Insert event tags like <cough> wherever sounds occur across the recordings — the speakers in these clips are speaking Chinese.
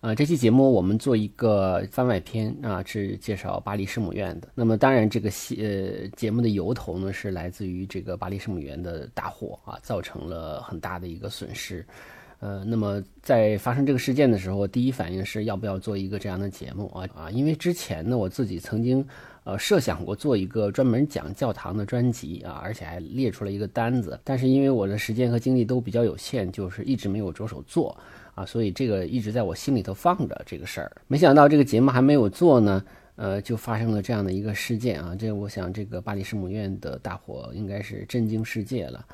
呃，这期节目我们做一个番外篇啊，是介绍巴黎圣母院的。那么，当然这个戏呃节目的由头呢，是来自于这个巴黎圣母院的大火啊，造成了很大的一个损失。呃，那么在发生这个事件的时候，第一反应是要不要做一个这样的节目啊啊，因为之前呢，我自己曾经呃设想过做一个专门讲教堂的专辑啊，而且还列出了一个单子，但是因为我的时间和精力都比较有限，就是一直没有着手做。啊，所以这个一直在我心里头放着这个事儿，没想到这个节目还没有做呢，呃，就发生了这样的一个事件啊。这我想，这个巴黎圣母院的大火应该是震惊世界了，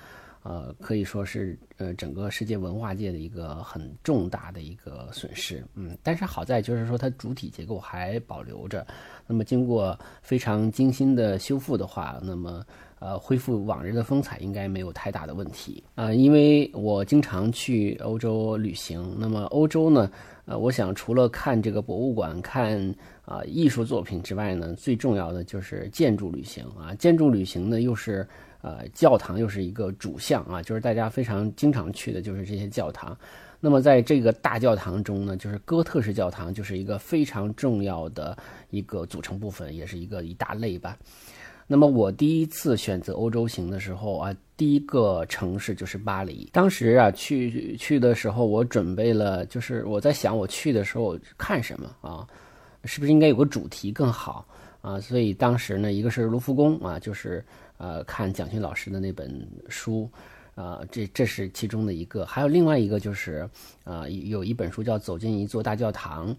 呃，可以说是呃整个世界文化界的一个很重大的一个损失。嗯，但是好在就是说它主体结构还保留着，那么经过非常精心的修复的话，那么。呃，恢复往日的风采应该没有太大的问题啊，因为我经常去欧洲旅行。那么欧洲呢，呃，我想除了看这个博物馆、看啊艺术作品之外呢，最重要的就是建筑旅行啊。建筑旅行呢，又是呃教堂又是一个主项啊，就是大家非常经常去的就是这些教堂。那么在这个大教堂中呢，就是哥特式教堂就是一个非常重要的一个组成部分，也是一个一大类吧。那么我第一次选择欧洲行的时候啊，第一个城市就是巴黎。当时啊去去的时候，我准备了，就是我在想我去的时候看什么啊，是不是应该有个主题更好啊？所以当时呢，一个是卢浮宫啊，就是呃看蒋勋老师的那本书啊，这这是其中的一个。还有另外一个就是啊，有一本书叫《走进一座大教堂》。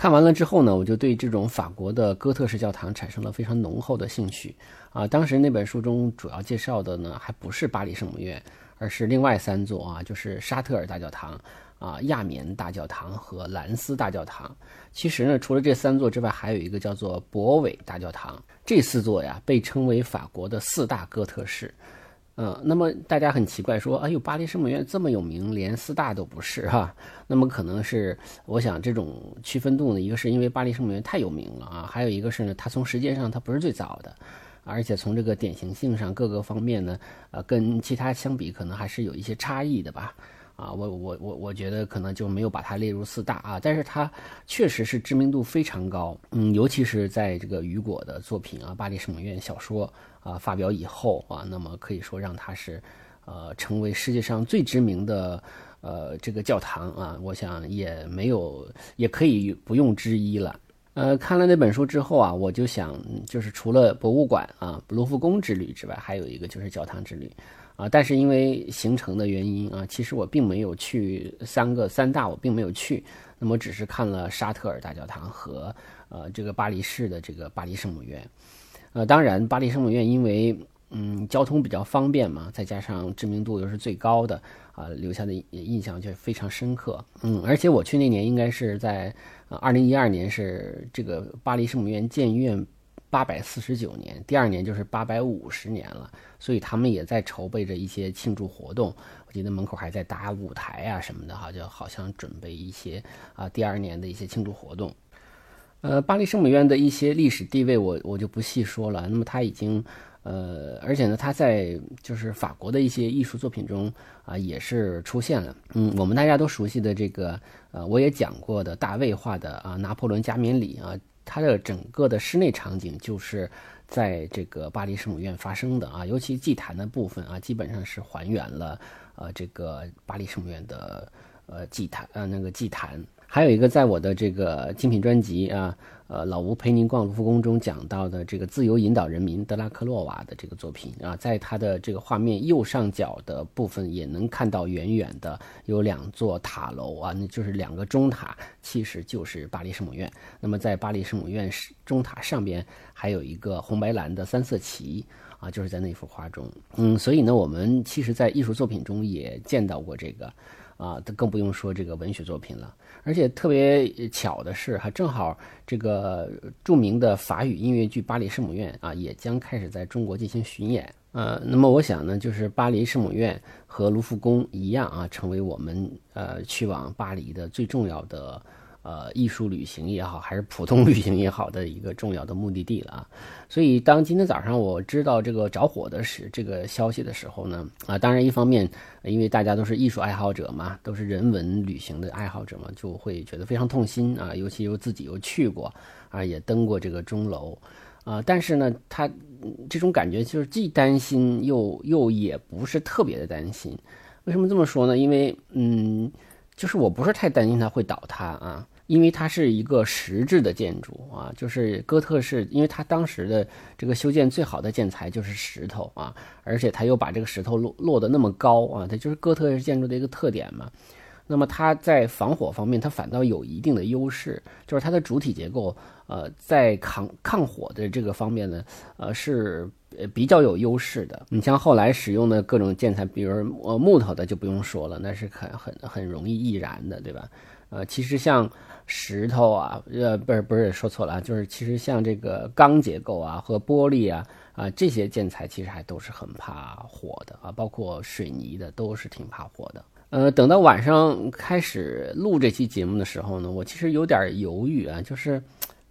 看完了之后呢，我就对这种法国的哥特式教堂产生了非常浓厚的兴趣啊。当时那本书中主要介绍的呢，还不是巴黎圣母院，而是另外三座啊，就是沙特尔大教堂啊、亚眠大教堂和兰斯大教堂。其实呢，除了这三座之外，还有一个叫做博韦大教堂。这四座呀，被称为法国的四大哥特式。嗯，那么大家很奇怪，说，哎呦，巴黎圣母院这么有名，连四大都不是哈？那么可能是，我想这种区分度呢，一个是因为巴黎圣母院太有名了啊，还有一个是呢，它从时间上它不是最早的，而且从这个典型性上各个方面呢，呃，跟其他相比，可能还是有一些差异的吧。啊，我我我我觉得可能就没有把它列入四大啊，但是它确实是知名度非常高，嗯，尤其是在这个雨果的作品啊《巴黎圣母院》小说啊发表以后啊，那么可以说让它是，呃，成为世界上最知名的呃这个教堂啊，我想也没有也可以不用之一了。呃，看了那本书之后啊，我就想，就是除了博物馆啊、卢浮宫之旅之外，还有一个就是教堂之旅。啊，但是因为行程的原因啊，其实我并没有去三个三大，我并没有去，那么只是看了沙特尔大教堂和呃这个巴黎市的这个巴黎圣母院，呃，当然巴黎圣母院因为嗯交通比较方便嘛，再加上知名度又是最高的啊，留下的印象就非常深刻。嗯，而且我去那年应该是在二零一二年，是这个巴黎圣母院建院。八百四十九年，第二年就是八百五十年了，所以他们也在筹备着一些庆祝活动。我记得门口还在搭舞台啊什么的，哈，就好像准备一些啊第二年的一些庆祝活动。呃，巴黎圣母院的一些历史地位，我我就不细说了。那么它已经，呃，而且呢，它在就是法国的一些艺术作品中啊也是出现了。嗯，我们大家都熟悉的这个，呃，我也讲过的大卫画的啊拿破仑加冕礼啊。它的整个的室内场景就是在这个巴黎圣母院发生的啊，尤其祭坛的部分啊，基本上是还原了呃这个巴黎圣母院的呃祭坛呃那个祭坛。还有一个，在我的这个精品专辑啊，呃，老吴陪您逛卢浮宫中讲到的这个自由引导人民德拉克洛瓦的这个作品啊，在它的这个画面右上角的部分也能看到远远的有两座塔楼啊，那就是两个钟塔，其实就是巴黎圣母院。那么在巴黎圣母院钟塔上边还有一个红白蓝的三色旗啊，就是在那幅画中。嗯，所以呢，我们其实在艺术作品中也见到过这个。啊，更不用说这个文学作品了。而且特别巧的是，哈，正好这个著名的法语音乐剧《巴黎圣母院》啊，也将开始在中国进行巡演。呃，那么我想呢，就是巴黎圣母院和卢浮宫一样啊，成为我们呃去往巴黎的最重要的。呃，艺术旅行也好，还是普通旅行也好的一个重要的目的地了啊。所以，当今天早上我知道这个着火的是这个消息的时候呢，啊，当然一方面，因为大家都是艺术爱好者嘛，都是人文旅行的爱好者嘛，就会觉得非常痛心啊。尤其又自己又去过啊，也登过这个钟楼啊。但是呢，他这种感觉就是既担心又又也不是特别的担心。为什么这么说呢？因为嗯。就是我不是太担心它会倒塌啊，因为它是一个实质的建筑啊，就是哥特式，因为它当时的这个修建最好的建材就是石头啊，而且它又把这个石头落落得那么高啊，它就是哥特式建筑的一个特点嘛。那么它在防火方面，它反倒有一定的优势，就是它的主体结构，呃，在抗抗火的这个方面呢，呃是。呃，比较有优势的。你像后来使用的各种建材，比如呃木头的就不用说了，那是很很很容易易燃的，对吧？呃，其实像石头啊，呃，不是不是说错了啊，就是其实像这个钢结构啊和玻璃啊啊这些建材，其实还都是很怕火的啊，包括水泥的都是挺怕火的。呃，等到晚上开始录这期节目的时候呢，我其实有点犹豫啊，就是。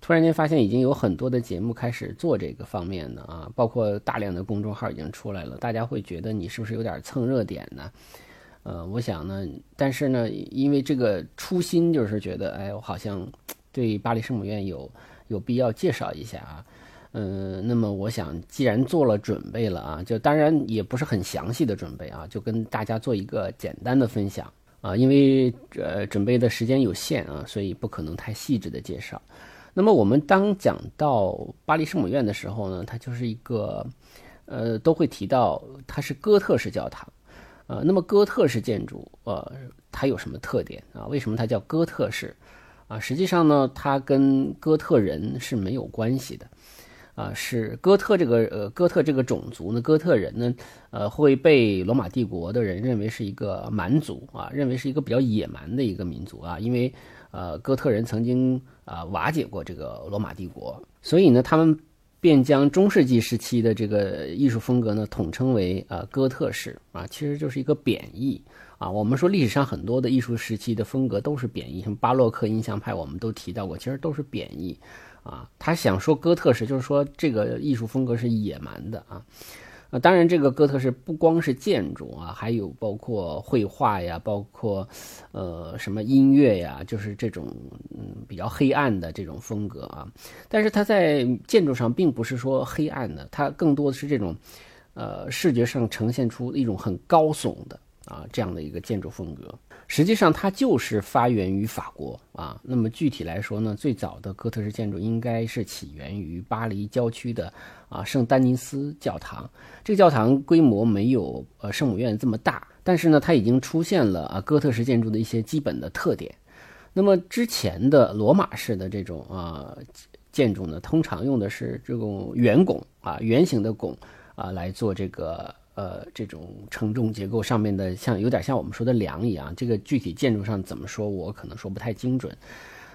突然间发现已经有很多的节目开始做这个方面的啊，包括大量的公众号已经出来了，大家会觉得你是不是有点蹭热点呢？呃，我想呢，但是呢，因为这个初心就是觉得，哎，我好像对巴黎圣母院有有必要介绍一下啊。嗯，那么我想，既然做了准备了啊，就当然也不是很详细的准备啊，就跟大家做一个简单的分享啊，因为呃准备的时间有限啊，所以不可能太细致的介绍。那么我们当讲到巴黎圣母院的时候呢，它就是一个，呃，都会提到它是哥特式教堂，呃，那么哥特式建筑，呃，它有什么特点啊？为什么它叫哥特式？啊，实际上呢，它跟哥特人是没有关系的，啊，是哥特这个呃哥特这个种族呢，哥特人呢，呃，会被罗马帝国的人认为是一个蛮族啊，认为是一个比较野蛮的一个民族啊，因为。呃，哥特人曾经啊瓦解过这个罗马帝国，所以呢，他们便将中世纪时期的这个艺术风格呢统称为呃哥特式啊，其实就是一个贬义啊。我们说历史上很多的艺术时期的风格都是贬义，像巴洛克印象派，我们都提到过，其实都是贬义啊。他想说哥特式，就是说这个艺术风格是野蛮的啊。啊，当然，这个哥特式不光是建筑啊，还有包括绘画呀，包括，呃，什么音乐呀，就是这种嗯比较黑暗的这种风格啊。但是它在建筑上并不是说黑暗的，它更多的是这种，呃，视觉上呈现出一种很高耸的啊这样的一个建筑风格。实际上，它就是发源于法国啊。那么具体来说呢，最早的哥特式建筑应该是起源于巴黎郊区的。啊，圣丹尼斯教堂，这个教堂规模没有呃圣母院这么大，但是呢，它已经出现了啊哥特式建筑的一些基本的特点。那么之前的罗马式的这种啊建筑呢，通常用的是这种圆拱啊圆形的拱啊来做这个呃这种承重结构上面的，像有点像我们说的梁一样。这个具体建筑上怎么说，我可能说不太精准。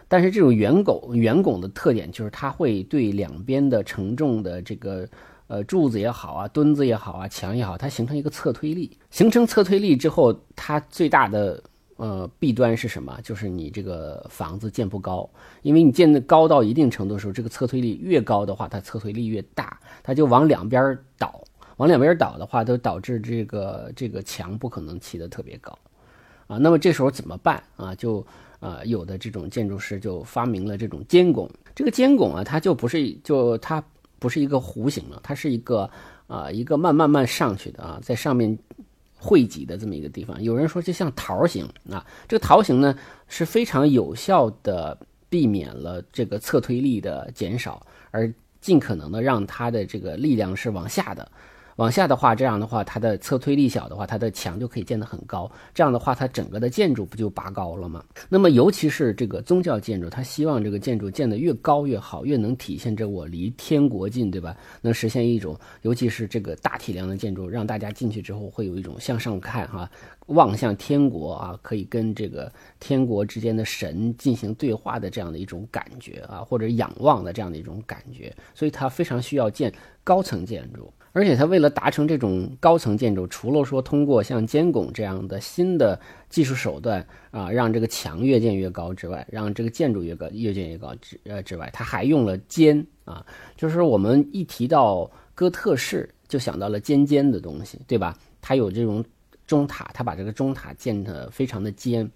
但是这种圆拱圆拱的特点就是它会对两边的承重的这个呃柱子也好啊墩子也好啊墙也好，它形成一个侧推力。形成侧推力之后，它最大的呃弊端是什么？就是你这个房子建不高，因为你建的高到一定程度的时候，这个侧推力越高的话，它侧推力越大，它就往两边倒。往两边倒的话，都导致这个这个墙不可能砌得特别高啊。那么这时候怎么办啊？就啊，有的这种建筑师就发明了这种尖拱。这个尖拱啊，它就不是就它不是一个弧形了，它是一个啊一个慢慢慢上去的啊，在上面汇集的这么一个地方。有人说就像桃形啊，这个桃形呢是非常有效的避免了这个侧推力的减少，而尽可能的让它的这个力量是往下的。往下的话，这样的话，它的侧推力小的话，它的墙就可以建得很高。这样的话，它整个的建筑不就拔高了吗？那么，尤其是这个宗教建筑，它希望这个建筑建得越高越好，越能体现着我离天国近，对吧？能实现一种，尤其是这个大体量的建筑，让大家进去之后会有一种向上看哈，望向天国啊，可以跟这个天国之间的神进行对话的这样的一种感觉啊，或者仰望的这样的一种感觉。所以，它非常需要建高层建筑。而且它为了达成这种高层建筑，除了说通过像尖拱这样的新的技术手段啊，让这个墙越建越高之外，让这个建筑越高越建越高之呃之外，它还用了尖啊，就是我们一提到哥特式，就想到了尖尖的东西，对吧？它有这种钟塔，它把这个钟塔建得非常的尖。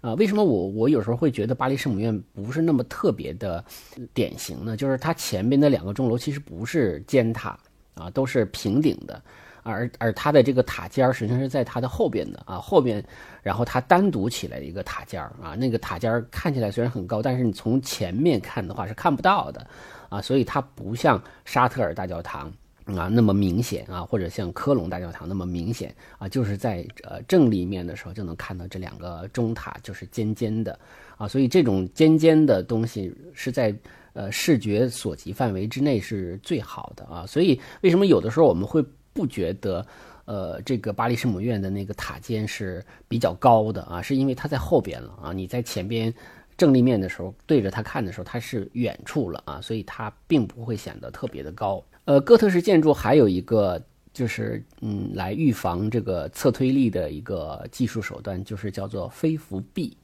啊，为什么我我有时候会觉得巴黎圣母院不是那么特别的典型呢？就是它前边的两个钟楼其实不是尖塔啊，都是平顶的，而而它的这个塔尖实际上是在它的后边的啊，后边，然后它单独起来的一个塔尖啊，那个塔尖看起来虽然很高，但是你从前面看的话是看不到的啊，所以它不像沙特尔大教堂。啊，那么明显啊，或者像科隆大教堂那么明显啊，就是在呃正立面的时候就能看到这两个钟塔就是尖尖的啊，所以这种尖尖的东西是在呃视觉所及范围之内是最好的啊，所以为什么有的时候我们会不觉得呃这个巴黎圣母院的那个塔尖是比较高的啊，是因为它在后边了啊，你在前边正立面的时候对着它看的时候它是远处了啊，所以它并不会显得特别的高。呃，哥特式建筑还有一个就是，嗯，来预防这个侧推力的一个技术手段，就是叫做飞扶壁。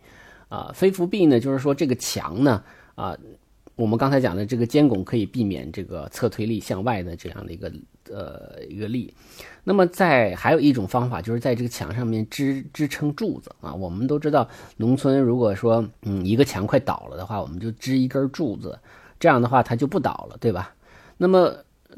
啊，飞扶壁呢，就是说这个墙呢，啊，我们刚才讲的这个尖拱可以避免这个侧推力向外的这样的一个呃一个力。那么在还有一种方法，就是在这个墙上面支支撑柱子啊。我们都知道，农村如果说嗯一个墙快倒了的话，我们就支一根柱子，这样的话它就不倒了，对吧？那么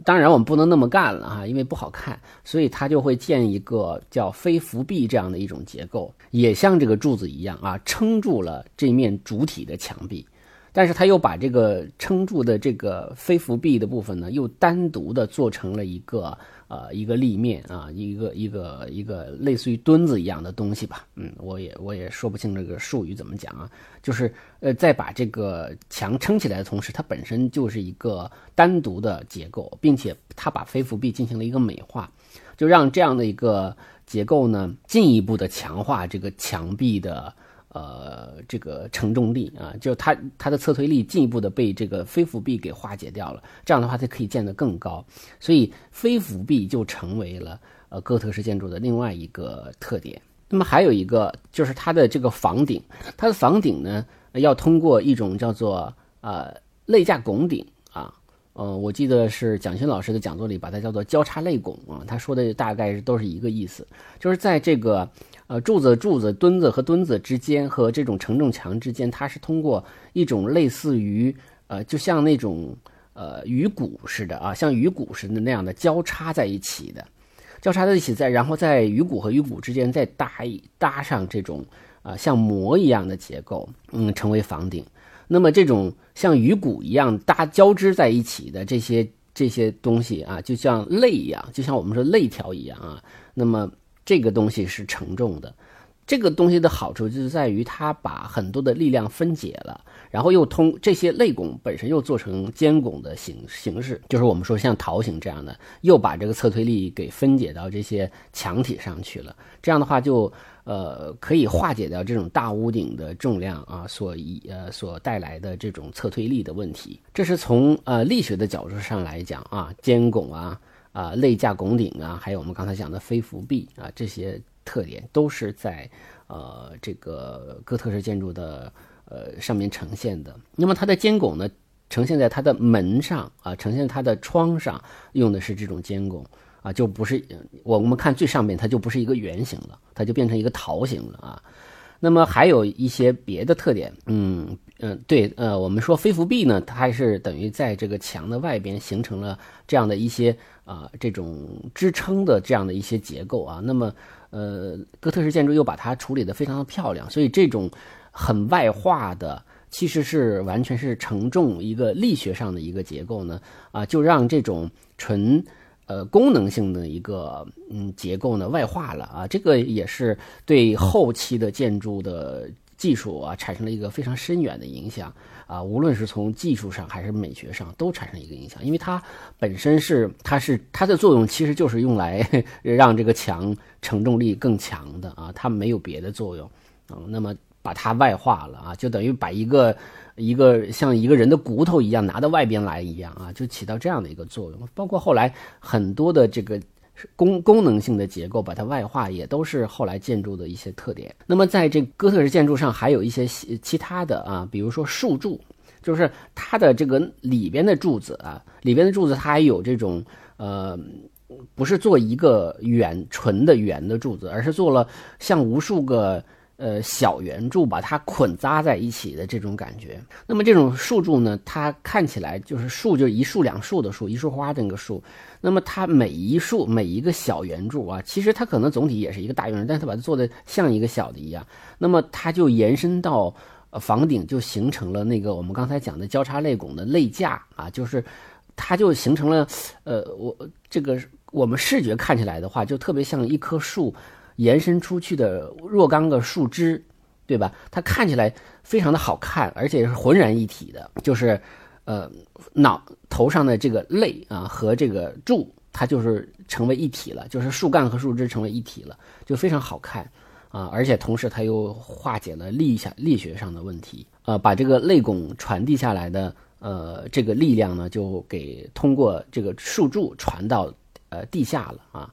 当然，我们不能那么干了哈，因为不好看，所以它就会建一个叫非浮壁这样的一种结构，也像这个柱子一样啊，撑住了这面主体的墙壁。但是它又把这个撑住的这个非浮壁的部分呢，又单独的做成了一个呃一个立面啊，一个一个一个类似于墩子一样的东西吧。嗯，我也我也说不清这个术语怎么讲啊，就是呃在把这个墙撑起来的同时，它本身就是一个单独的结构，并且它把飞扶壁进行了一个美化，就让这样的一个结构呢进一步的强化这个墙壁的。呃，这个承重力啊，就它它的侧推力进一步的被这个飞扶壁给化解掉了，这样的话它可以建得更高，所以飞扶壁就成为了呃哥特式建筑的另外一个特点。那么还有一个就是它的这个房顶，它的房顶呢要通过一种叫做呃肋架拱顶，呃，我记得是蒋勋老师的讲座里把它叫做交叉肋拱啊，他说的大概都是一个意思，就是在这个。呃，柱子、柱子、墩子和墩子之间和这种承重墙之间，它是通过一种类似于呃，就像那种呃鱼骨似的啊，像鱼骨似的那样的交叉在一起的，交叉在一起，在然后在鱼骨和鱼骨之间再搭一搭上这种啊像膜一样的结构，嗯，成为房顶。那么这种像鱼骨一样搭交织在一起的这些这些东西啊，就像肋一样，就像我们说肋条一样啊，那么。这个东西是承重的，这个东西的好处就是在于它把很多的力量分解了，然后又通这些肋拱本身又做成尖拱的形形式，就是我们说像桃形这样的，又把这个侧推力给分解到这些墙体上去了。这样的话就呃可以化解掉这种大屋顶的重量啊所以呃所带来的这种侧推力的问题。这是从呃力学的角度上来讲啊，尖拱啊。啊，肋架拱顶啊，还有我们刚才讲的飞扶壁啊，这些特点都是在呃这个哥特式建筑的呃上面呈现的。那么它的尖拱呢，呈现在它的门上啊，呈现它的窗上，用的是这种尖拱啊，就不是我我们看最上面，它就不是一个圆形了，它就变成一个桃形了啊。那么还有一些别的特点，嗯嗯，对，呃，我们说飞扶壁呢，它是等于在这个墙的外边形成了这样的一些。啊，这种支撑的这样的一些结构啊，那么，呃，哥特式建筑又把它处理得非常的漂亮，所以这种很外化的，其实是完全是承重一个力学上的一个结构呢，啊，就让这种纯呃功能性的一个嗯结构呢外化了啊，这个也是对后期的建筑的技术啊产生了一个非常深远的影响。啊，无论是从技术上还是美学上，都产生一个影响，因为它本身是，它是它的作用其实就是用来 <laughs> 让这个墙承重力更强的啊，它没有别的作用啊。那么把它外化了啊，就等于把一个一个像一个人的骨头一样拿到外边来一样啊，就起到这样的一个作用。包括后来很多的这个功功能性的结构，把它外化，也都是后来建筑的一些特点。那么在这哥特式建筑上，还有一些其他的啊，比如说竖柱，就是它的这个里边的柱子啊，里边的柱子它还有这种呃。不是做一个圆纯的圆的柱子，而是做了像无数个呃小圆柱，把它捆扎在一起的这种感觉。那么这种树柱呢，它看起来就是树，就是一树两树的树，一束花的那个树。那么它每一树每一个小圆柱啊，其实它可能总体也是一个大圆柱，但是它把它做的像一个小的一样。那么它就延伸到房顶，就形成了那个我们刚才讲的交叉肋拱的肋架啊，就是它就形成了呃我这个。我们视觉看起来的话，就特别像一棵树延伸出去的若干个树枝，对吧？它看起来非常的好看，而且是浑然一体的。就是，呃，脑头上的这个肋啊和这个柱，它就是成为一体了，就是树干和树枝成为一体了，就非常好看啊！而且同时它又化解了力下力学上的问题，呃，把这个肋拱传递下来的呃这个力量呢，就给通过这个树柱传到。呃，地下了啊，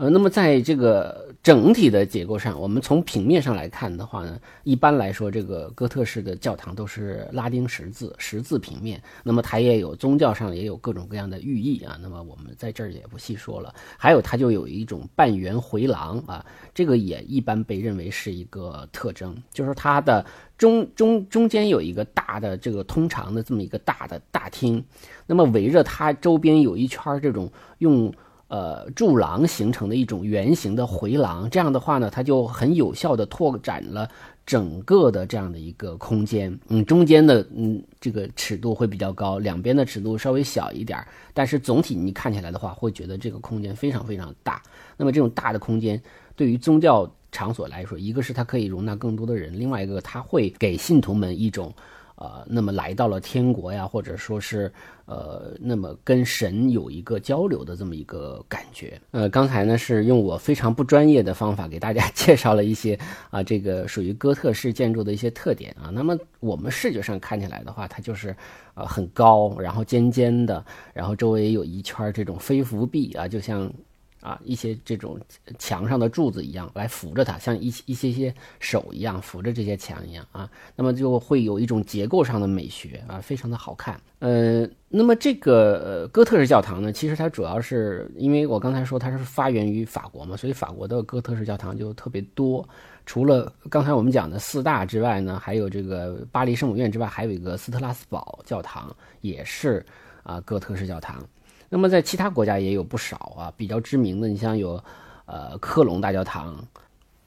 呃，那么在这个整体的结构上，我们从平面上来看的话呢，一般来说，这个哥特式的教堂都是拉丁十字十字平面。那么它也有宗教上也有各种各样的寓意啊。那么我们在这儿也不细说了。还有它就有一种半圆回廊啊，这个也一般被认为是一个特征，就是它的中中中间有一个大的这个通常的这么一个大的大厅。那么围着它周边有一圈这种用呃柱廊形成的一种圆形的回廊，这样的话呢，它就很有效的拓展了整个的这样的一个空间。嗯，中间的嗯这个尺度会比较高，两边的尺度稍微小一点，但是总体你看起来的话，会觉得这个空间非常非常大。那么这种大的空间对于宗教场所来说，一个是它可以容纳更多的人，另外一个它会给信徒们一种。呃，那么来到了天国呀，或者说是呃，那么跟神有一个交流的这么一个感觉。呃，刚才呢是用我非常不专业的方法给大家介绍了一些啊，这个属于哥特式建筑的一些特点啊。那么我们视觉上看起来的话，它就是呃很高，然后尖尖的，然后周围有一圈这种飞浮壁啊，就像。啊，一些这种墙上的柱子一样来扶着它，像一一些些手一样扶着这些墙一样啊，那么就会有一种结构上的美学啊，非常的好看。呃，那么这个哥特式教堂呢，其实它主要是因为我刚才说它是发源于法国嘛，所以法国的哥特式教堂就特别多。除了刚才我们讲的四大之外呢，还有这个巴黎圣母院之外，还有一个斯特拉斯堡教堂，也是啊哥特式教堂。那么在其他国家也有不少啊，比较知名的，你像有，呃，科隆大教堂，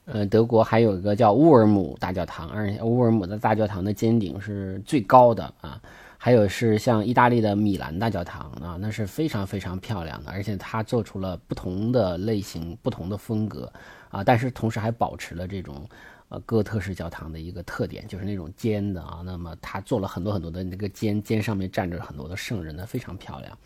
呃，德国还有一个叫乌尔姆大教堂，而且乌尔姆的大教堂的尖顶是最高的啊，还有是像意大利的米兰大教堂啊，那是非常非常漂亮的，而且它做出了不同的类型、不同的风格啊，但是同时还保持了这种呃哥特式教堂的一个特点，就是那种尖的啊，那么它做了很多很多的那个尖尖上面站着很多的圣人呢，非常漂亮。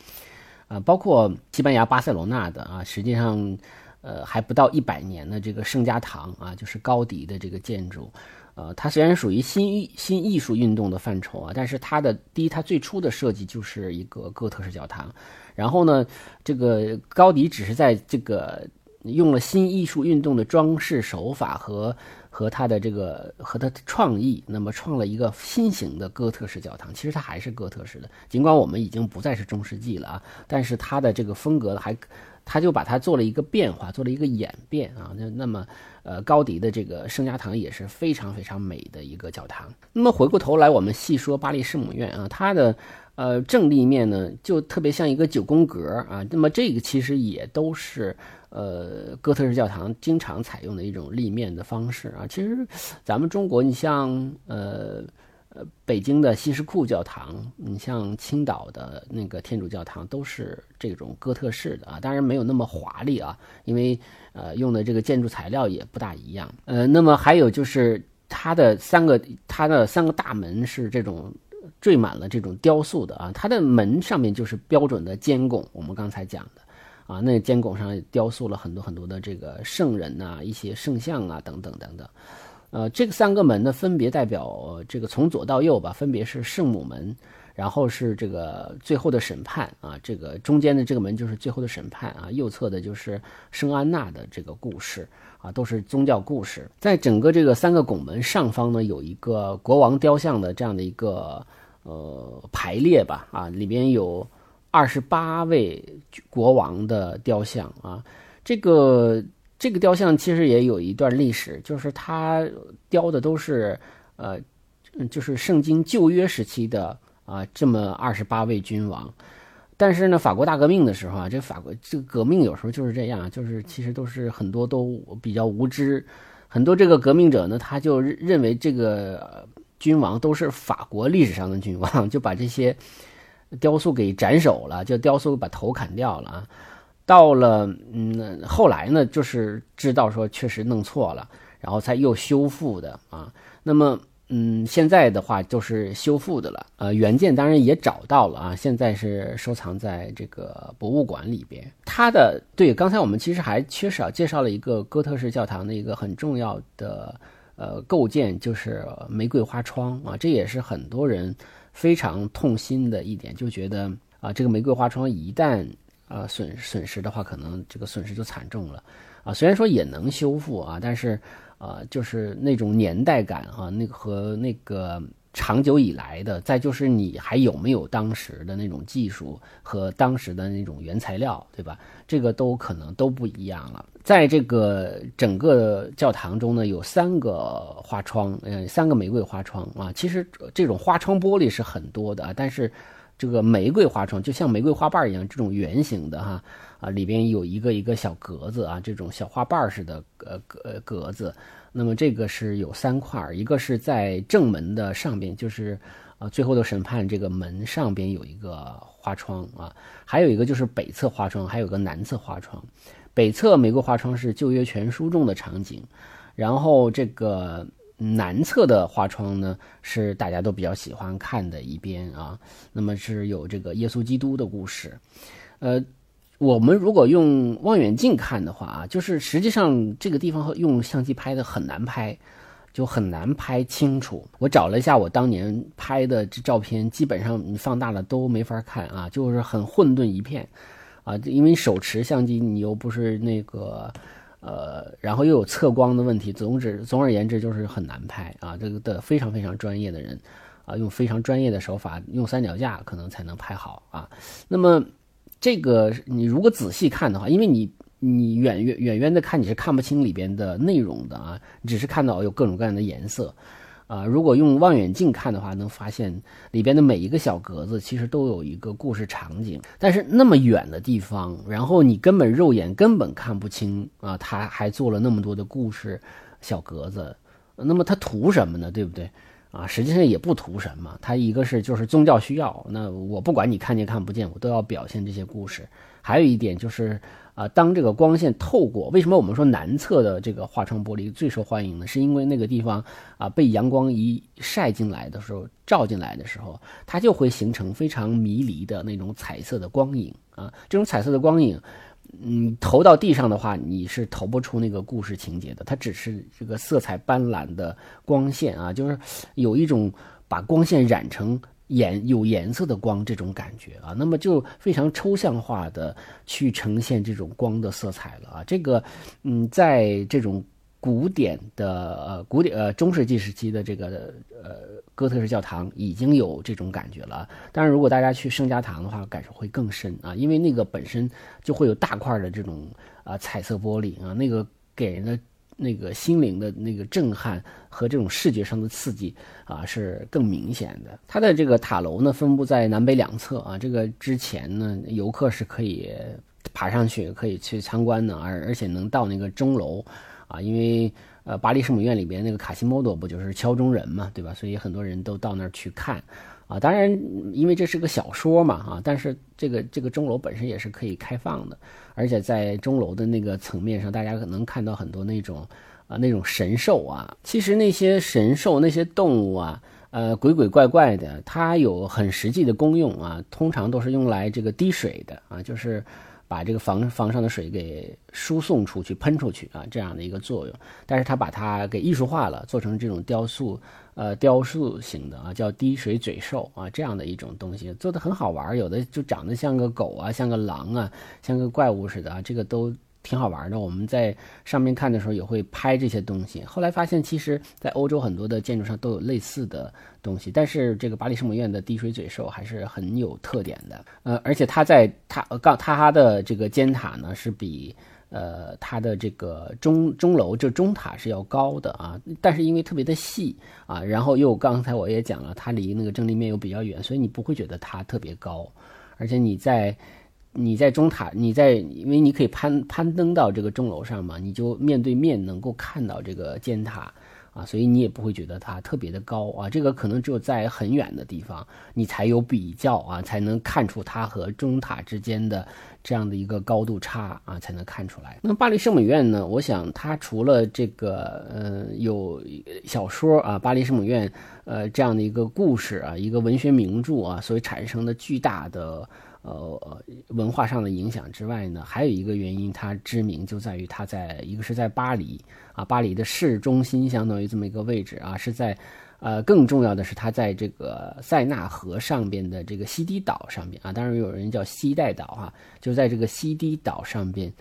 啊，包括西班牙巴塞罗那的啊，实际上，呃，还不到一百年的这个圣家堂啊，就是高迪的这个建筑，呃，它虽然属于新艺新艺术运动的范畴啊，但是它的第一，它最初的设计就是一个哥特式教堂，然后呢，这个高迪只是在这个用了新艺术运动的装饰手法和。和他的这个和他的创意，那么创了一个新型的哥特式教堂。其实它还是哥特式的，尽管我们已经不再是中世纪了啊，但是它的这个风格还，他就把它做了一个变化，做了一个演变啊。那那么，呃，高迪的这个圣家堂也是非常非常美的一个教堂。那么回过头来，我们细说巴黎圣母院啊，它的呃正立面呢，就特别像一个九宫格啊。那么这个其实也都是。呃，哥特式教堂经常采用的一种立面的方式啊，其实咱们中国，你像呃北京的西什库教堂，你像青岛的那个天主教堂，都是这种哥特式的啊，当然没有那么华丽啊，因为呃用的这个建筑材料也不大一样。呃，那么还有就是它的三个它的三个大门是这种缀满了这种雕塑的啊，它的门上面就是标准的尖拱，我们刚才讲的。啊，那尖拱上雕塑了很多很多的这个圣人呐，一些圣像啊，等等等等。呃，这个三个门呢，分别代表这个从左到右吧，分别是圣母门，然后是这个最后的审判啊，这个中间的这个门就是最后的审判啊，右侧的就是圣安娜的这个故事啊，都是宗教故事。在整个这个三个拱门上方呢，有一个国王雕像的这样的一个呃排列吧啊，里边有二十八位国王的雕像啊，这个。这个雕像其实也有一段历史，就是它雕的都是，呃，就是圣经旧约时期的啊这么二十八位君王。但是呢，法国大革命的时候啊，这法国这个革命有时候就是这样，就是其实都是很多都比较无知，很多这个革命者呢，他就认为这个君王都是法国历史上的君王，就把这些雕塑给斩首了，就雕塑把头砍掉了啊。到了，嗯，后来呢，就是知道说确实弄错了，然后才又修复的啊。那么，嗯，现在的话就是修复的了。呃，原件当然也找到了啊，现在是收藏在这个博物馆里边。它的对，刚才我们其实还缺少介绍了一个哥特式教堂的一个很重要的呃构件，就是玫瑰花窗啊。这也是很多人非常痛心的一点，就觉得啊，这个玫瑰花窗一旦啊，损损失的话，可能这个损失就惨重了，啊，虽然说也能修复啊，但是，呃，就是那种年代感啊，那个和那个长久以来的，再就是你还有没有当时的那种技术和当时的那种原材料，对吧？这个都可能都不一样了。在这个整个教堂中呢，有三个花窗，嗯，三个玫瑰花窗啊，其实这种花窗玻璃是很多的啊，但是。这个玫瑰花窗就像玫瑰花瓣一样，这种圆形的哈啊，里边有一个一个小格子啊，这种小花瓣似的呃格格子。那么这个是有三块，一个是在正门的上边，就是啊最后的审判这个门上边有一个花窗啊，还有一个就是北侧花窗，还有个南侧花窗。北侧玫瑰花窗是旧约全书中的场景，然后这个。南侧的花窗呢，是大家都比较喜欢看的一边啊。那么是有这个耶稣基督的故事。呃，我们如果用望远镜看的话啊，就是实际上这个地方用相机拍的很难拍，就很难拍清楚。我找了一下我当年拍的这照片，基本上你放大了都没法看啊，就是很混沌一片啊。因为手持相机，你又不是那个。呃，然后又有测光的问题，总之，总而言之就是很难拍啊。这个的非常非常专业的人，啊，用非常专业的手法，用三脚架可能才能拍好啊。那么，这个你如果仔细看的话，因为你你远远远远的看你是看不清里边的内容的啊，只是看到有各种各样的颜色。啊，如果用望远镜看的话，能发现里边的每一个小格子其实都有一个故事场景。但是那么远的地方，然后你根本肉眼根本看不清啊，他还做了那么多的故事小格子，那么他图什么呢？对不对？啊，实际上也不图什么，它一个是就是宗教需要，那我不管你看见看不见，我都要表现这些故事。还有一点就是。啊，当这个光线透过，为什么我们说南侧的这个化窗玻璃最受欢迎呢？是因为那个地方啊，被阳光一晒进来的时候，照进来的时候，它就会形成非常迷离的那种彩色的光影啊。这种彩色的光影，嗯，投到地上的话，你是投不出那个故事情节的，它只是这个色彩斑斓的光线啊，就是有一种把光线染成。颜有颜色的光这种感觉啊，那么就非常抽象化的去呈现这种光的色彩了啊。这个，嗯，在这种古典的呃古典呃中世纪时期的这个呃哥特式教堂已经有这种感觉了。当然，如果大家去圣家堂的话，感受会更深啊，因为那个本身就会有大块的这种啊彩色玻璃啊，那个给人的。那个心灵的那个震撼和这种视觉上的刺激啊，是更明显的。它的这个塔楼呢，分布在南北两侧啊。这个之前呢，游客是可以爬上去，可以去参观的，而而且能到那个钟楼啊。因为呃，巴黎圣母院里边那个卡西莫多不就是敲钟人嘛，对吧？所以很多人都到那儿去看。啊，当然，因为这是个小说嘛，啊，但是这个这个钟楼本身也是可以开放的，而且在钟楼的那个层面上，大家可能看到很多那种啊那种神兽啊。其实那些神兽、那些动物啊，呃，鬼鬼怪怪的，它有很实际的功用啊，通常都是用来这个滴水的啊，就是把这个房房上的水给输送出去、喷出去啊，这样的一个作用。但是它把它给艺术化了，做成这种雕塑，呃，雕塑型的啊，叫滴水嘴兽啊，这样的一种东西，做的很好玩。有的就长得像个狗啊，像个狼啊，像个怪物似的啊，这个都。挺好玩的，我们在上面看的时候也会拍这些东西。后来发现，其实，在欧洲很多的建筑上都有类似的东西，但是这个巴黎圣母院的滴水嘴兽还是很有特点的。呃，而且它在它刚它的这个尖塔呢，是比呃它的这个钟钟楼这钟塔是要高的啊。但是因为特别的细啊，然后又刚才我也讲了，它离那个正立面又比较远，所以你不会觉得它特别高，而且你在。你在中塔，你在，因为你可以攀攀登到这个钟楼上嘛，你就面对面能够看到这个尖塔啊，所以你也不会觉得它特别的高啊。这个可能只有在很远的地方，你才有比较啊，才能看出它和钟塔之间的这样的一个高度差啊，才能看出来。那么巴黎圣母院呢？我想它除了这个呃有小说啊，巴黎圣母院呃这样的一个故事啊，一个文学名著啊，所以产生的巨大的。呃，文化上的影响之外呢，还有一个原因，它知名就在于它在一个是在巴黎啊，巴黎的市中心，相当于这么一个位置啊，是在呃，更重要的是它在这个塞纳河上边的这个西堤岛上边啊，当然有人叫西带岛哈，就在这个西堤岛上边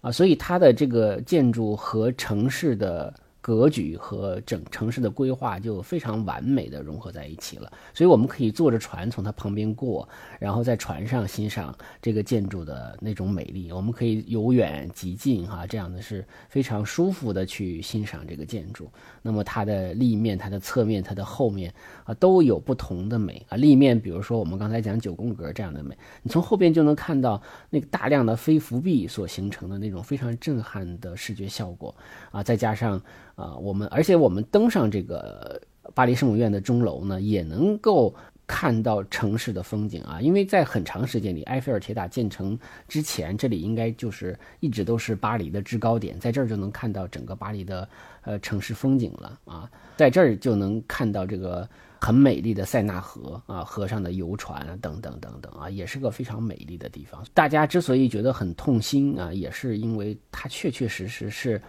啊，所以它的这个建筑和城市的。格局和整城市的规划就非常完美的融合在一起了，所以我们可以坐着船从它旁边过，然后在船上欣赏这个建筑的那种美丽。我们可以由远及近，哈，这样的是非常舒服的去欣赏这个建筑。那么它的立面、它的侧面、它的后面啊，都有不同的美啊。立面，比如说我们刚才讲九宫格这样的美，你从后边就能看到那个大量的飞浮壁所形成的那种非常震撼的视觉效果啊，再加上。啊我们而且我们登上这个巴黎圣母院的钟楼呢，也能够看到城市的风景啊。因为在很长时间里，埃菲尔铁塔建成之前，这里应该就是一直都是巴黎的制高点，在这儿就能看到整个巴黎的呃城市风景了啊。在这儿就能看到这个很美丽的塞纳河啊，河上的游船啊，等等等等啊，也是个非常美丽的地方。大家之所以觉得很痛心啊，也是因为它确确实实是。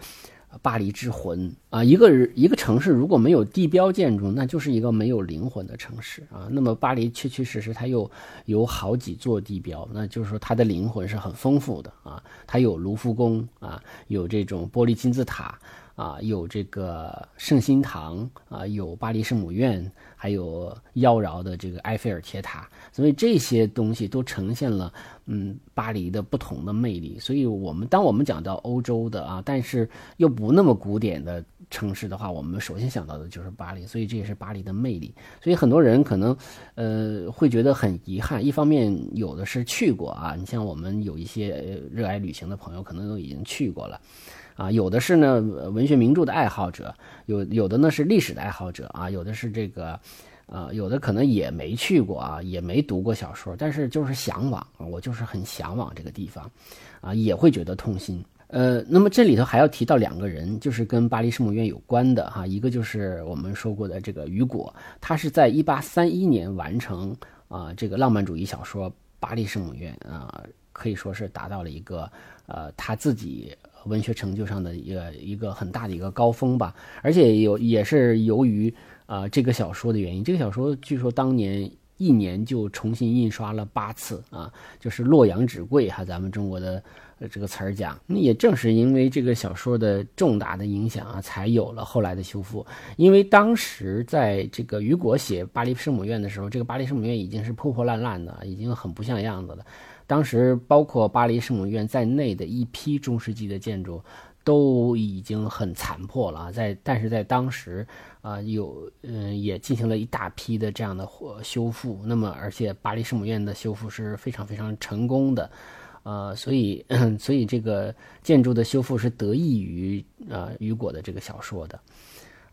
巴黎之魂啊，一个一个城市如果没有地标建筑，那就是一个没有灵魂的城市啊。那么巴黎确确实实它又有好几座地标，那就是说它的灵魂是很丰富的啊。它有卢浮宫啊，有这种玻璃金字塔啊，有这个圣心堂啊，有巴黎圣母院，还有妖娆的这个埃菲尔铁塔。所以这些东西都呈现了。嗯，巴黎的不同的魅力，所以我们当我们讲到欧洲的啊，但是又不那么古典的城市的话，我们首先想到的就是巴黎，所以这也是巴黎的魅力。所以很多人可能呃会觉得很遗憾，一方面有的是去过啊，你像我们有一些热爱旅行的朋友，可能都已经去过了啊，有的是呢文学名著的爱好者，有有的呢是历史的爱好者啊，有的是这个。啊，有的可能也没去过啊，也没读过小说，但是就是向往，我就是很向往这个地方，啊，也会觉得痛心。呃，那么这里头还要提到两个人，就是跟巴黎圣母院有关的哈，一个就是我们说过的这个雨果，他是在一八三一年完成啊这个浪漫主义小说《巴黎圣母院》啊，可以说是达到了一个呃他自己文学成就上的一个一个很大的一个高峰吧，而且有也是由于。啊，这个小说的原因，这个小说据说当年一年就重新印刷了八次啊，就是洛阳纸贵哈，咱们中国的这个词儿讲。那也正是因为这个小说的重大的影响啊，才有了后来的修复。因为当时在这个雨果写巴黎圣母院的时候，这个巴黎圣母院已经是破破烂烂的，已经很不像样子了。当时包括巴黎圣母院在内的一批中世纪的建筑。都已经很残破了，在但是在当时啊，有嗯也进行了一大批的这样的修复。那么，而且巴黎圣母院的修复是非常非常成功的，呃，所以所以这个建筑的修复是得益于啊雨果的这个小说的。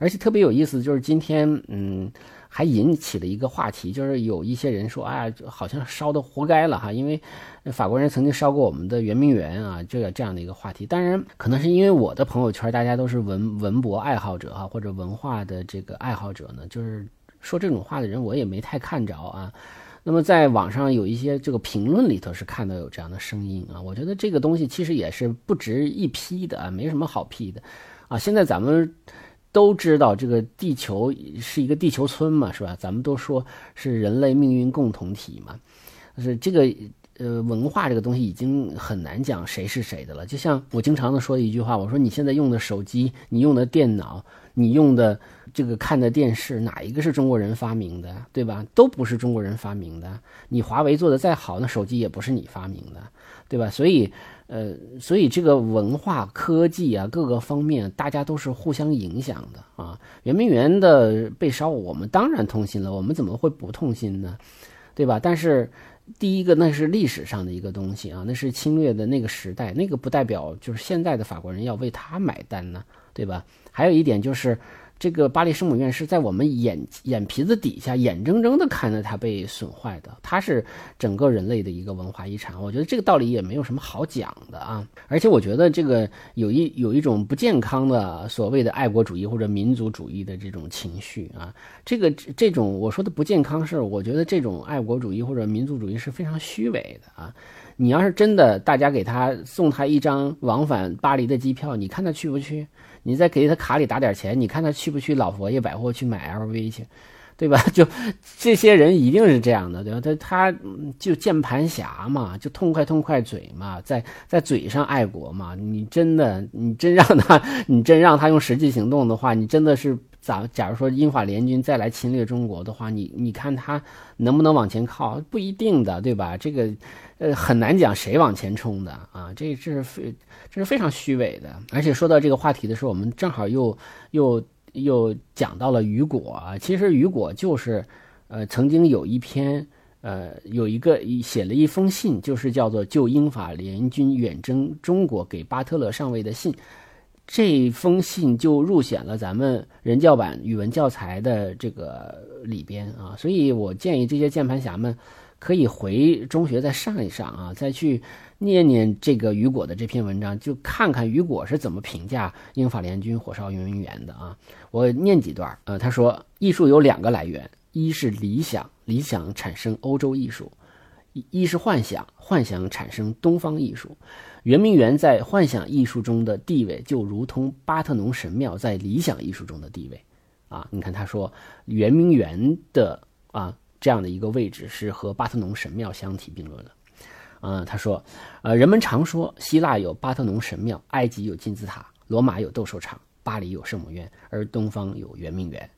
而且特别有意思，就是今天嗯。还引起了一个话题，就是有一些人说，哎，好像烧的活该了哈，因为法国人曾经烧过我们的圆明园啊，这个这样的一个话题。当然，可能是因为我的朋友圈大家都是文文博爱好者哈，或者文化的这个爱好者呢，就是说这种话的人我也没太看着啊。那么在网上有一些这个评论里头是看到有这样的声音啊，我觉得这个东西其实也是不值一批的啊，没什么好批的啊。现在咱们都知道这个地球是一个地球村嘛，是吧？咱们都说是人类命运共同体嘛，是这个呃文化这个东西已经很难讲谁是谁的了。就像我经常的说一句话，我说你现在用的手机，你用的电脑。你用的这个看的电视，哪一个是中国人发明的，对吧？都不是中国人发明的。你华为做的再好，那手机也不是你发明的，对吧？所以，呃，所以这个文化、科技啊，各个方面，大家都是互相影响的啊。圆明园的被烧，我们当然痛心了，我们怎么会不痛心呢？对吧？但是，第一个那是历史上的一个东西啊，那是侵略的那个时代，那个不代表就是现在的法国人要为他买单呢，对吧？还有一点就是，这个巴黎圣母院是在我们眼眼皮子底下，眼睁睁的看着它被损坏的。它是整个人类的一个文化遗产，我觉得这个道理也没有什么好讲的啊。而且我觉得这个有一有一种不健康的所谓的爱国主义或者民族主义的这种情绪啊。这个这种我说的不健康是，我觉得这种爱国主义或者民族主义是非常虚伪的啊。你要是真的，大家给他送他一张往返巴黎的机票，你看他去不去？你再给他卡里打点钱，你看他去不去老佛爷百货去买 LV 去，对吧？<laughs> 就这些人一定是这样的，对吧？他他就键盘侠嘛，就痛快痛快嘴嘛，在在嘴上爱国嘛。你真的，你真让他，<laughs> 你真让他用实际行动的话，你真的是咋？假如说英法联军再来侵略中国的话，你你看他能不能往前靠？不一定的，对吧？这个。呃，很难讲谁往前冲的啊，这这是非这是非常虚伪的。而且说到这个话题的时候，我们正好又又又讲到了雨果。其实雨果就是，呃，曾经有一篇，呃，有一个写了一封信，就是叫做《就英法联军远征中国给巴特勒上尉的信》。这封信就入选了咱们人教版语文教材的这个里边啊。所以我建议这些键盘侠们。可以回中学再上一上啊，再去念念这个雨果的这篇文章，就看看雨果是怎么评价英法联军火烧圆明园的啊。我念几段，呃，他说，艺术有两个来源，一是理想，理想产生欧洲艺术；一一是幻想，幻想产生东方艺术。圆明园在幻想艺术中的地位，就如同巴特农神庙在理想艺术中的地位啊。你看，他说圆明园的啊。这样的一个位置是和巴特农神庙相提并论的，啊，他说，呃，人们常说希腊有巴特农神庙，埃及有金字塔，罗马有斗兽场，巴黎有圣母院，而东方有圆明园，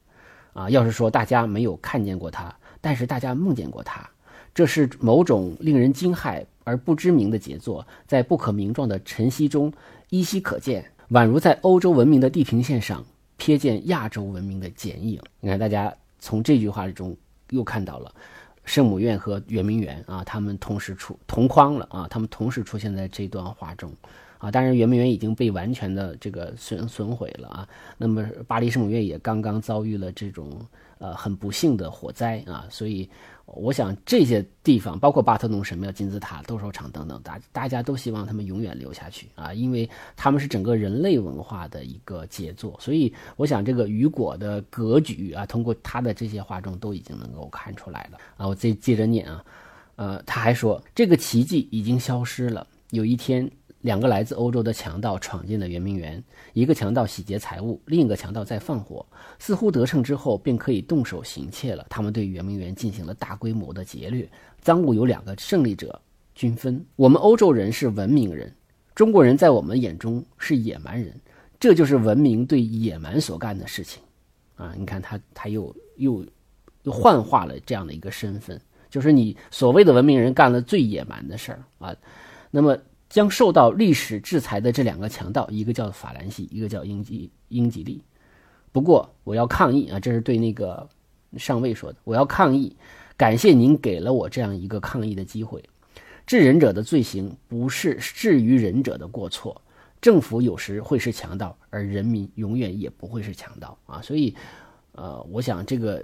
啊，要是说大家没有看见过它，但是大家梦见过它，这是某种令人惊骇而不知名的杰作，在不可名状的晨曦中依稀可见，宛如在欧洲文明的地平线上瞥见亚洲文明的剪影。你看，大家从这句话中。又看到了圣母院和圆明园啊，他们同时出同框了啊，他们同时出现在这段话中啊。当然，圆明园已经被完全的这个损损毁了啊。那么，巴黎圣母院也刚刚遭遇了这种呃很不幸的火灾啊，所以。我想这些地方，包括巴特农神庙、金字塔、斗兽场等等，大大家都希望他们永远留下去啊，因为他们是整个人类文化的一个杰作。所以，我想这个雨果的格局啊，通过他的这些话中都已经能够看出来了啊。我再接着念啊，呃，他还说，这个奇迹已经消失了。有一天。两个来自欧洲的强盗闯进了圆明园，一个强盗洗劫财物，另一个强盗在放火。似乎得胜之后便可以动手行窃了。他们对圆明园进行了大规模的劫掠，赃物由两个胜利者均分。我们欧洲人是文明人，中国人在我们眼中是野蛮人。这就是文明对野蛮所干的事情。啊，你看他他又又又幻化了这样的一个身份，就是你所谓的文明人干了最野蛮的事儿啊。那么。将受到历史制裁的这两个强盗，一个叫法兰西，一个叫英吉英吉利。不过我要抗议啊，这是对那个上尉说的。我要抗议，感谢您给了我这样一个抗议的机会。治人者的罪行不是治于人者的过错。政府有时会是强盗，而人民永远也不会是强盗啊。所以，呃，我想这个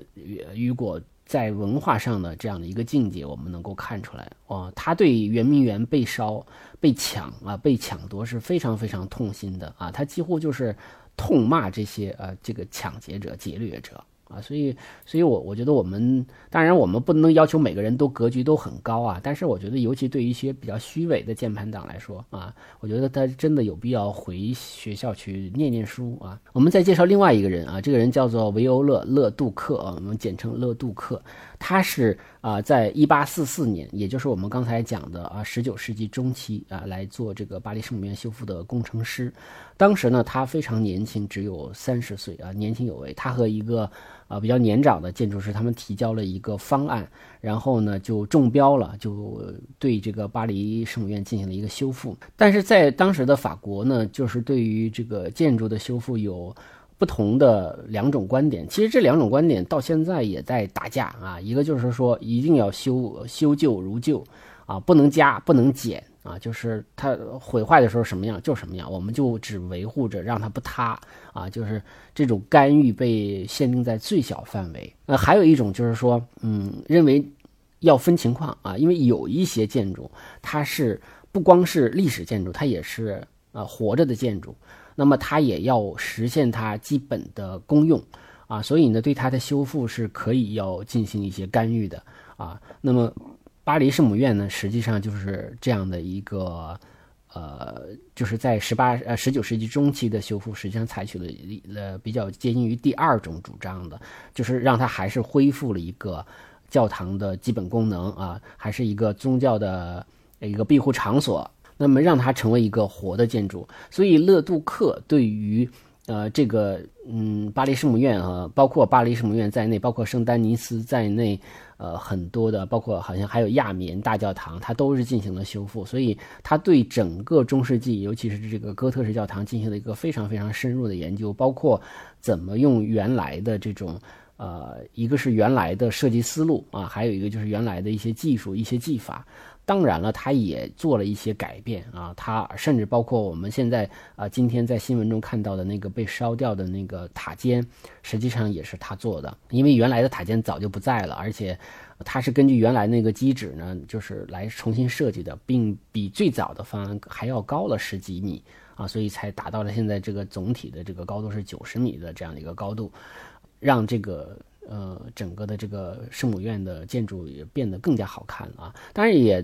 如果。在文化上的这样的一个境界，我们能够看出来。哦，他对圆明园被烧、被抢啊、被抢夺是非常非常痛心的啊，他几乎就是痛骂这些呃这个抢劫者、劫掠者。啊，所以，所以我我觉得我们当然我们不能要求每个人都格局都很高啊，但是我觉得尤其对于一些比较虚伪的键盘党来说啊，我觉得他真的有必要回学校去念念书啊。我们再介绍另外一个人啊，这个人叫做维欧勒·勒杜克啊，我们简称勒杜克，他是啊，在一八四四年，也就是我们刚才讲的啊，十九世纪中期啊，来做这个巴黎圣母院修复的工程师。当时呢，他非常年轻，只有三十岁啊，年轻有为。他和一个啊比较年长的建筑师，他们提交了一个方案，然后呢就中标了，就对这个巴黎圣母院进行了一个修复。但是在当时的法国呢，就是对于这个建筑的修复有不同的两种观点。其实这两种观点到现在也在打架啊。一个就是说一定要修修旧如旧啊，不能加不能减。啊，就是它毁坏的时候什么样就什么样，我们就只维护着让它不塌啊，就是这种干预被限定在最小范围。那还有一种就是说，嗯，认为要分情况啊，因为有一些建筑它是不光是历史建筑，它也是呃活着的建筑，那么它也要实现它基本的功用啊，所以呢，对它的修复是可以要进行一些干预的啊，那么。巴黎圣母院呢，实际上就是这样的一个，呃，就是在十八呃十九世纪中期的修复，实际上采取了呃比较接近于第二种主张的，就是让它还是恢复了一个教堂的基本功能啊，还是一个宗教的一个庇护场所，那么让它成为一个活的建筑。所以勒杜克对于呃这个嗯巴黎圣母院啊，包括巴黎圣母院在内，包括圣丹尼斯在内。呃，很多的，包括好像还有亚眠大教堂，它都是进行了修复，所以它对整个中世纪，尤其是这个哥特式教堂进行了一个非常非常深入的研究，包括怎么用原来的这种，呃，一个是原来的设计思路啊，还有一个就是原来的一些技术、一些技法。当然了，他也做了一些改变啊，他甚至包括我们现在啊，今天在新闻中看到的那个被烧掉的那个塔尖，实际上也是他做的，因为原来的塔尖早就不在了，而且他是根据原来那个基址呢，就是来重新设计的，并比最早的方案还要高了十几米啊，所以才达到了现在这个总体的这个高度是九十米的这样的一个高度，让这个。呃，整个的这个圣母院的建筑也变得更加好看了啊！当然也，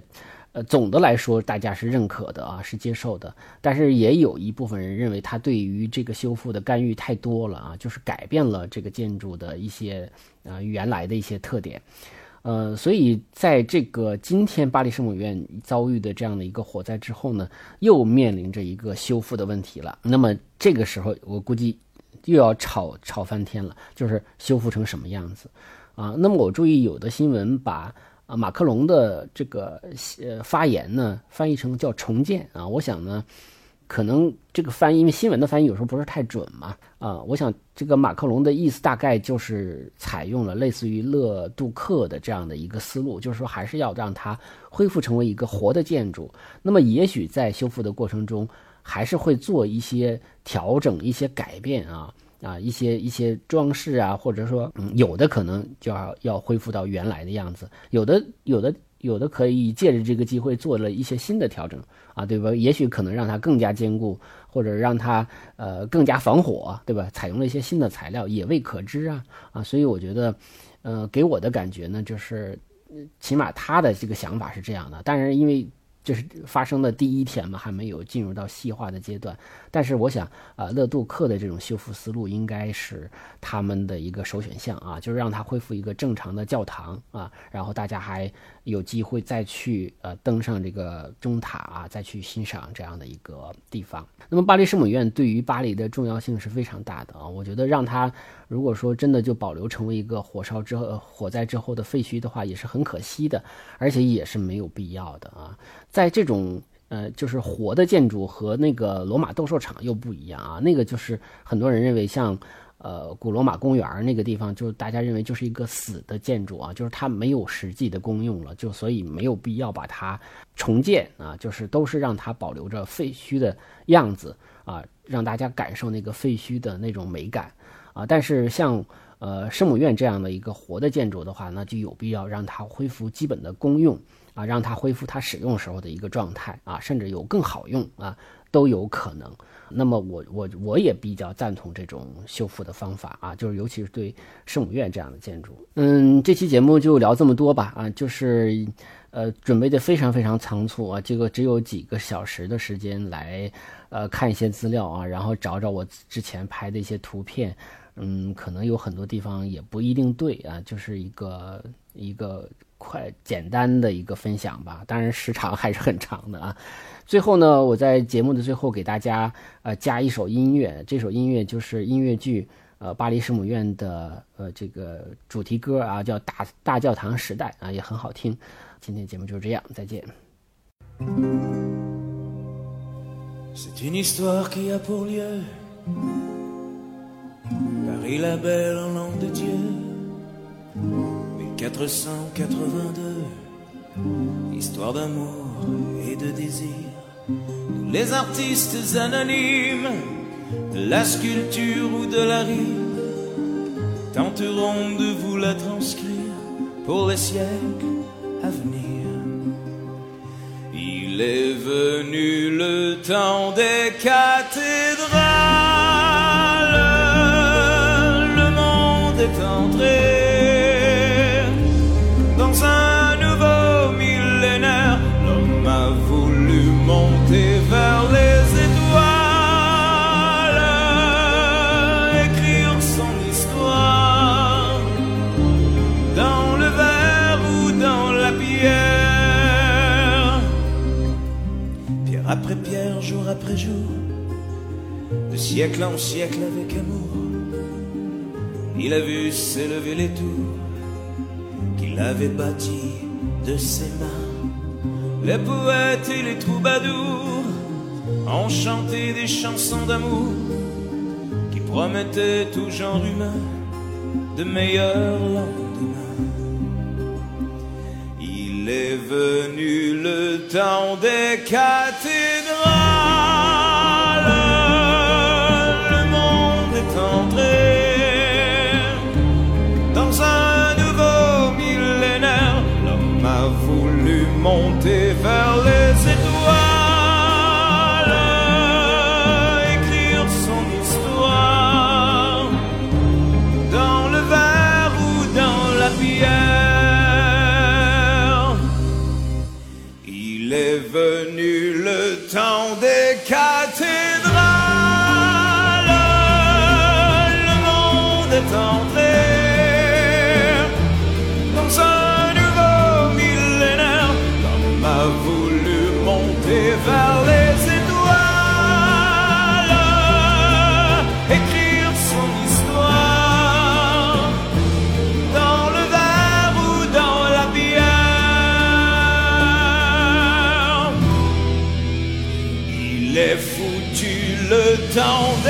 呃，总的来说大家是认可的啊，是接受的。但是也有一部分人认为，他对于这个修复的干预太多了啊，就是改变了这个建筑的一些啊原来的一些特点。呃，所以在这个今天巴黎圣母院遭遇的这样的一个火灾之后呢，又面临着一个修复的问题了。那么这个时候，我估计。又要吵吵翻天了，就是修复成什么样子啊？那么我注意有的新闻把啊马克龙的这个呃发言呢翻译成叫重建啊，我想呢可能这个翻译，因为新闻的翻译有时候不是太准嘛啊，我想这个马克龙的意思大概就是采用了类似于勒杜克的这样的一个思路，就是说还是要让它恢复成为一个活的建筑。那么也许在修复的过程中。还是会做一些调整、一些改变啊啊，一些一些装饰啊，或者说，嗯，有的可能就要要恢复到原来的样子，有的有的有的可以借着这个机会做了一些新的调整啊，对吧？也许可能让它更加坚固，或者让它呃更加防火，对吧？采用了一些新的材料也未可知啊啊，所以我觉得，呃，给我的感觉呢，就是起码他的这个想法是这样的，但是因为。就是发生的第一天嘛，还没有进入到细化的阶段。但是我想，啊，勒杜克的这种修复思路应该是他们的一个首选项啊，就是让它恢复一个正常的教堂啊，然后大家还有机会再去呃登上这个钟塔啊，再去欣赏这样的一个地方。那么巴黎圣母院对于巴黎的重要性是非常大的啊，我觉得让它如果说真的就保留成为一个火烧之后火灾之后的废墟的话，也是很可惜的，而且也是没有必要的啊。在这种呃，就是活的建筑和那个罗马斗兽场又不一样啊。那个就是很多人认为像呃古罗马公园那个地方，就是大家认为就是一个死的建筑啊，就是它没有实际的功用了，就所以没有必要把它重建啊，就是都是让它保留着废墟的样子啊，让大家感受那个废墟的那种美感啊。但是像呃圣母院这样的一个活的建筑的话，那就有必要让它恢复基本的功用。啊，让它恢复它使用时候的一个状态啊，甚至有更好用啊，都有可能。那么我我我也比较赞同这种修复的方法啊，就是尤其是对圣母院这样的建筑。嗯，这期节目就聊这么多吧啊，就是呃准备的非常非常仓促啊，这个只有几个小时的时间来呃看一些资料啊，然后找找我之前拍的一些图片。嗯，可能有很多地方也不一定对啊，就是一个一个快简单的一个分享吧。当然时长还是很长的啊。最后呢，我在节目的最后给大家呃加一首音乐，这首音乐就是音乐剧呃巴黎圣母院的呃这个主题歌啊，叫《大大教堂时代》啊，也很好听。今天节目就是这样，再见。1482, histoire d'amour et de désir. Les artistes anonymes de la sculpture ou de la rime tenterons de vous la transcrire pour les siècles à venir. Il est venu le temps des cathédrales. Siècle en siècle avec amour il a vu s'élever les tours qu'il avait bâties de ses mains. Les poètes et les troubadours ont chanté des chansons d'amour qui promettaient tout genre humain de meilleurs lendemains. Il est venu le temps des. they can don't